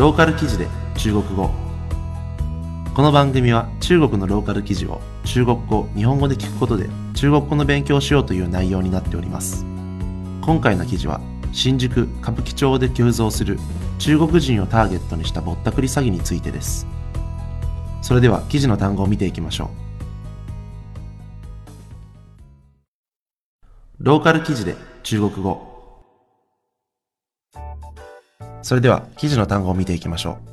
ローカル記事で中国語。この番組は中国のローカル記事を中国語日本語で聞くことで中国語の勉強をしようという内容になっております。今回の記事は新宿歌舞伎町で急増する中国人をターゲットにしたぼったくり詐欺についてです。それでは記事の単語を見ていきましょう。ローカル記事で中国語。それでは記事の単語を見ていきましょう。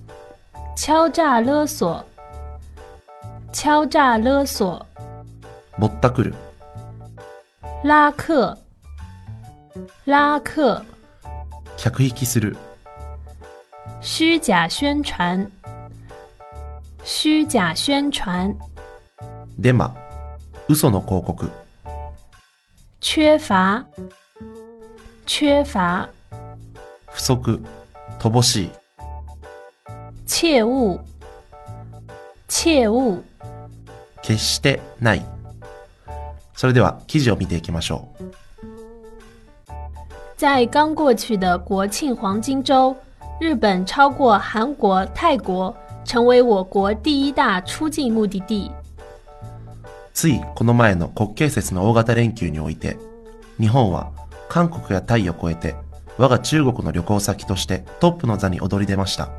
敲诈勒索，敲诈勒索，ぼったくる。拉客，拉客，客引きする。虚假宣传，虚假宣传，デマ。嘘の広告。缺乏，缺乏，不足乏しい。切勿，切勿，決してない。それでは記事を見ていきましょう。在刚过去的国庆黄金周，日本超过韩国、泰国，成为我国第一大出境目的地。ついこの前の国慶節の大型連休において日本は韓国やタイを超えて我が中国の旅行先としてトップの座に躍り出ました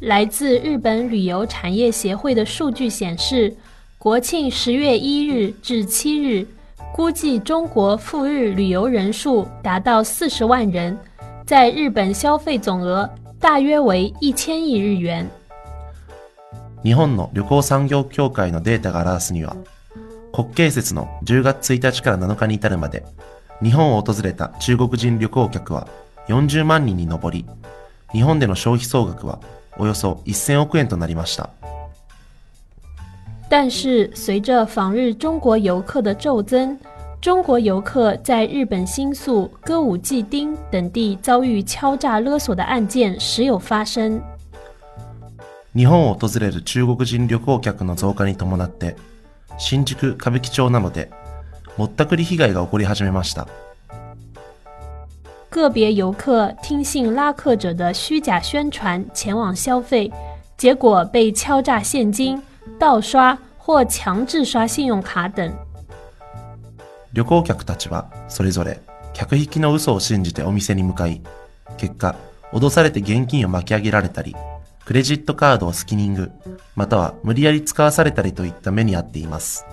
来自日本旅游产业协会的数据显示，国庆十月一日至七日，估计中国赴日旅游人数达到四十万人，在日本消费总额大约为一千亿日元。日本の旅行産業協会のデータが表すには国慶節の10月1日から7日に至るまで日本を訪れた中国人旅行客は40万人に上り日本での消費総額はおよそ1000億円となりました但是，随着访日中国游客的骤增，中国游客在日本新宿、歌舞伎町等地遭遇敲诈勒索的案件时有发生。日本を訪れる中国人旅行客の増加に伴って新宿歌舞伎町などでぼったくり被害が起こり始めました个别游客听信拉客者的虚假宣传前往消费，结果被敲诈现金、盗刷或强制刷信用卡等。旅行客たちはそれぞれ客引きの嘘を信じてお店に向かい結果脅されて現金を巻き上げられたりクレジットカードをスキニングまたは無理やり使わされたりといった目に遭っています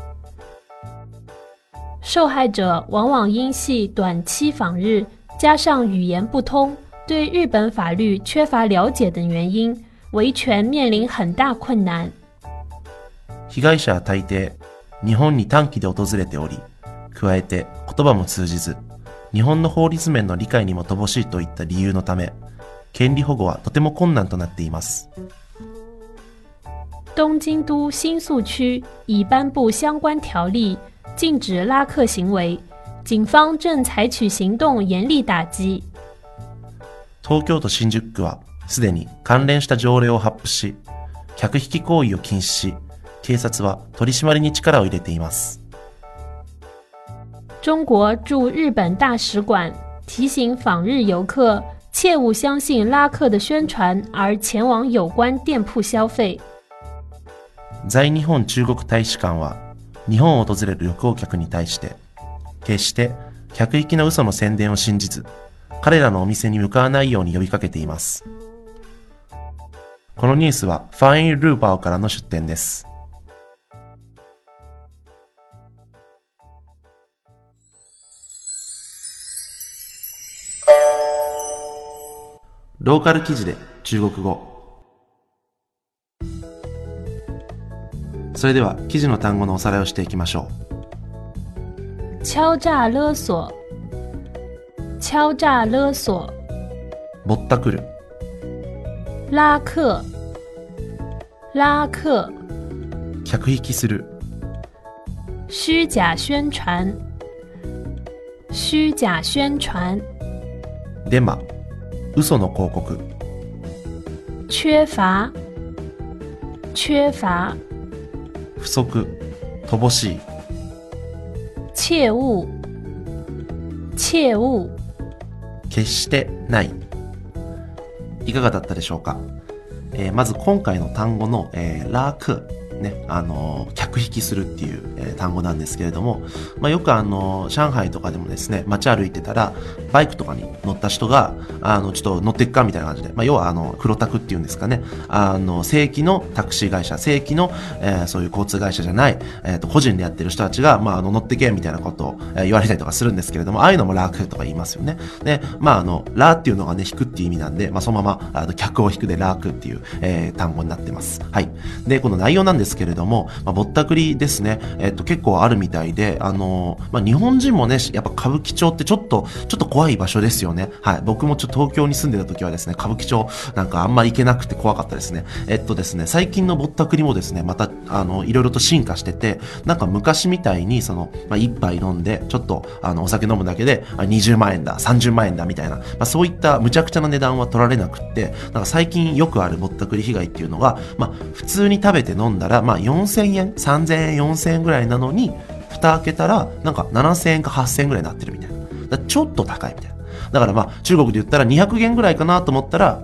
受害者往往因系短期访日，加上语言不通、对日本法律缺乏了解等原因，维权面临很大困难。被害者は大抵日本に短期で訪れており加えて言葉も通じず日本の法律面の理解にも乏しいといった理由のため権利保護はとても困難となっています东京都新宿区已颁布相关条例， 禁止拉客行为，警方正采取行动严厉打击。東京都新宿区はすでに関連した条例を発布し客引き行為を禁止し警察は取り締まりに力を入れています中国驻日本大使馆提醒访日游客切勿相信拉客的宣传而前往有关店铺消费。在日本中国大使館は 日本を訪れる旅行客に対して決して客引きの嘘の宣伝を信じず彼らのお店に向かわないように呼びかけています。このニュースはファイン・ルーバーからの出展です。ローカル記事で中国語。それでは記事の単語のおさらいをしていきましょ敲诈勒索，敲诈勒索，うぼったくる。拉客，拉客，客引きする。虚假宣传，虚假宣传，デマ。嘘の広告。缺乏，缺乏，不足乏しい。切勿，切勿，決してない。以いかがだったでしょうか、えーまず今回の単語の、えークね、あの、客引きするっていう、えー単語なんですけれども、まあ、よくあの、上海とかでもですね、街歩いてたら、バイクとかに乗った人が、あの、ちょっと乗ってっかみたいな感じで、まあ、要はあの、黒タクっていうんですかね、あの、正規のタクシー会社、正規の、えーそういう交通会社じゃない、えっ、と、個人でやってる人たちが、まあ、あの、乗ってけみたいなことを、え言われたりとかするんですけれども、ああいうのもラークとか言いますよね。で、まあ、あの、ラーっていうのがね、引くっていう意味なんで、まあ、そのまま、あの、客を引くでラークっていう、えー単語になってます。はい。で、この内容なんですけれども、まあ、ぼったくりですね、えっ、と、結構あるみたいで、あのまあ、日本人もね、やっぱ歌舞伎町ってちょっと、ちょっと怖い場所ですよね。はい。僕もちょっと東京に住んでた時はですね、歌舞伎町なんかあんま行けなくて怖かったですね。えっとですね、最近のぼったくりもですね、また、あの、いろいろと進化してて、なんか昔みたいに、その、まあ、一杯飲んで、ちょっと、あの、お酒飲むだけで、20万円だ、30万円だ、みたいな、まあ、そういった無茶苦茶な値段は取られなくって、なんか最近よくあるぼったくり被害っていうのが、まあ、普通に食べて飲んだら、まあ、4000円、3000円、4000円ぐらいなのに、蓋開けたら、なんか7000円か8000円ぐらいになってるみたいな。ちょっと高いみたいな。だからまあ、中国で言ったら200元ぐらいかなと思ったら、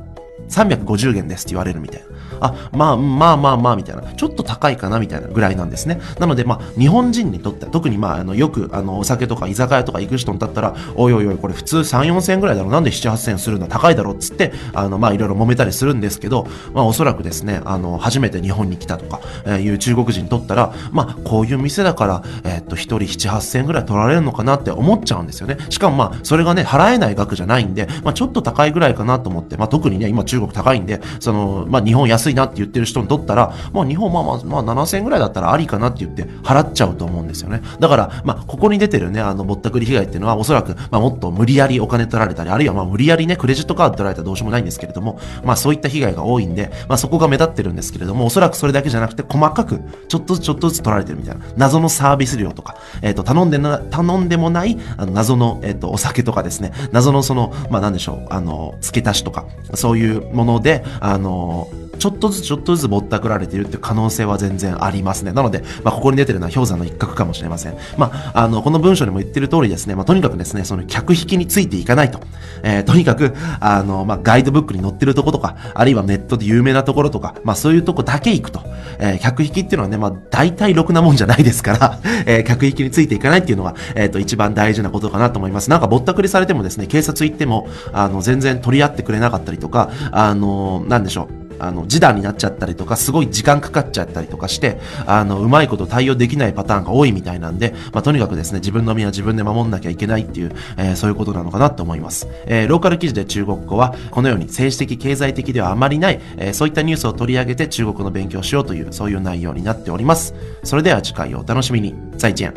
350元ですって言われるみたいな。あ、まあ、まあまあまあ、みたいな。ちょっと高いかなみたいなぐらいなんですね。なので、まあ、日本人にとっては、特にまあ、あの、よく、あの、お酒とか居酒屋とか行く人にだったら、おいおいおい、これ普通3、4千円ぐらいだろ。なんで7、8千円するの高いだろっつって、あの、まあ、いろいろ揉めたりするんですけど、まあ、おそらくですね、あの、初めて日本に来たとか、えーいう中国人にとったら、まあ、こういう店だから、えーっと、一人7、8千円ぐらい取られるのかなって思っちゃうんですよね。しかもまあ、それがね、払えない額じゃないんで、まあ、ちょっと高いぐらいかなと思って、まあ、特にね、今中国高いんで、その、まあ、日本安いなって言ってる人にとったら、まあ、日本まあまあ、まあ、7000円ぐらいだったらありかなって言って払っちゃうと思うんですよね。だから、まあ、ここに出てるね、あの、ぼったくり被害っていうのは、おそらく、まあ、もっと無理やりお金取られたり、あるいはまあ、無理やりね、クレジットカード取られたらどうしようもないんですけれども、まあ、そういった被害が多いんで、まあ、そこが目立ってるんですけれども、おそらくそれだけじゃなくて、細かく、ちょっとずつちょっとずつ取られてるみたいな、謎のサービス料とか、えっ、と、頼んでな、頼んでもない、あの、謎の、えっ、と、お酒とかですね、謎のその、まあ、なんでしょう、あの、付け足しとか、そういうもので、あの、ちょっとずつちょっとずつぼったくられているって可能性は全然ありますね。なので、まあ、ここに出てるのは氷山の一角かもしれません。まあ、あの、この文章にも言ってる通りですね、まあ、とにかくですね、その客引きについていかないと。えーとにかく、あの、まあ、ガイドブックに載ってるとことか、あるいはネットで有名なところとか、まあ、そういうとこだけ行くと。えー客引きっていうのはね、まあ、大体ろくなもんじゃないですから、えー客引きについていかないっていうのが、えっ、と、一番大事なことかなと思います。なんかぼったくりされてもですね、警察行っても、あの、全然取り合ってくれなかったりとか、あの、なんでしょう。あの、示談になっちゃったりとか、すごい時間かかっちゃったりとかして、あの、うまいこと対応できないパターンが多いみたいなんで、まあ、とにかくですね、自分の身は自分で守んなきゃいけないっていう、えーそういうことなのかなと思います。えーローカル記事で中国語は、このように政治的、経済的ではあまりない、えーそういったニュースを取り上げて中国の勉強しようという、そういう内容になっております。それでは次回をお楽しみに。再见。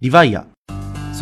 リヴァイア。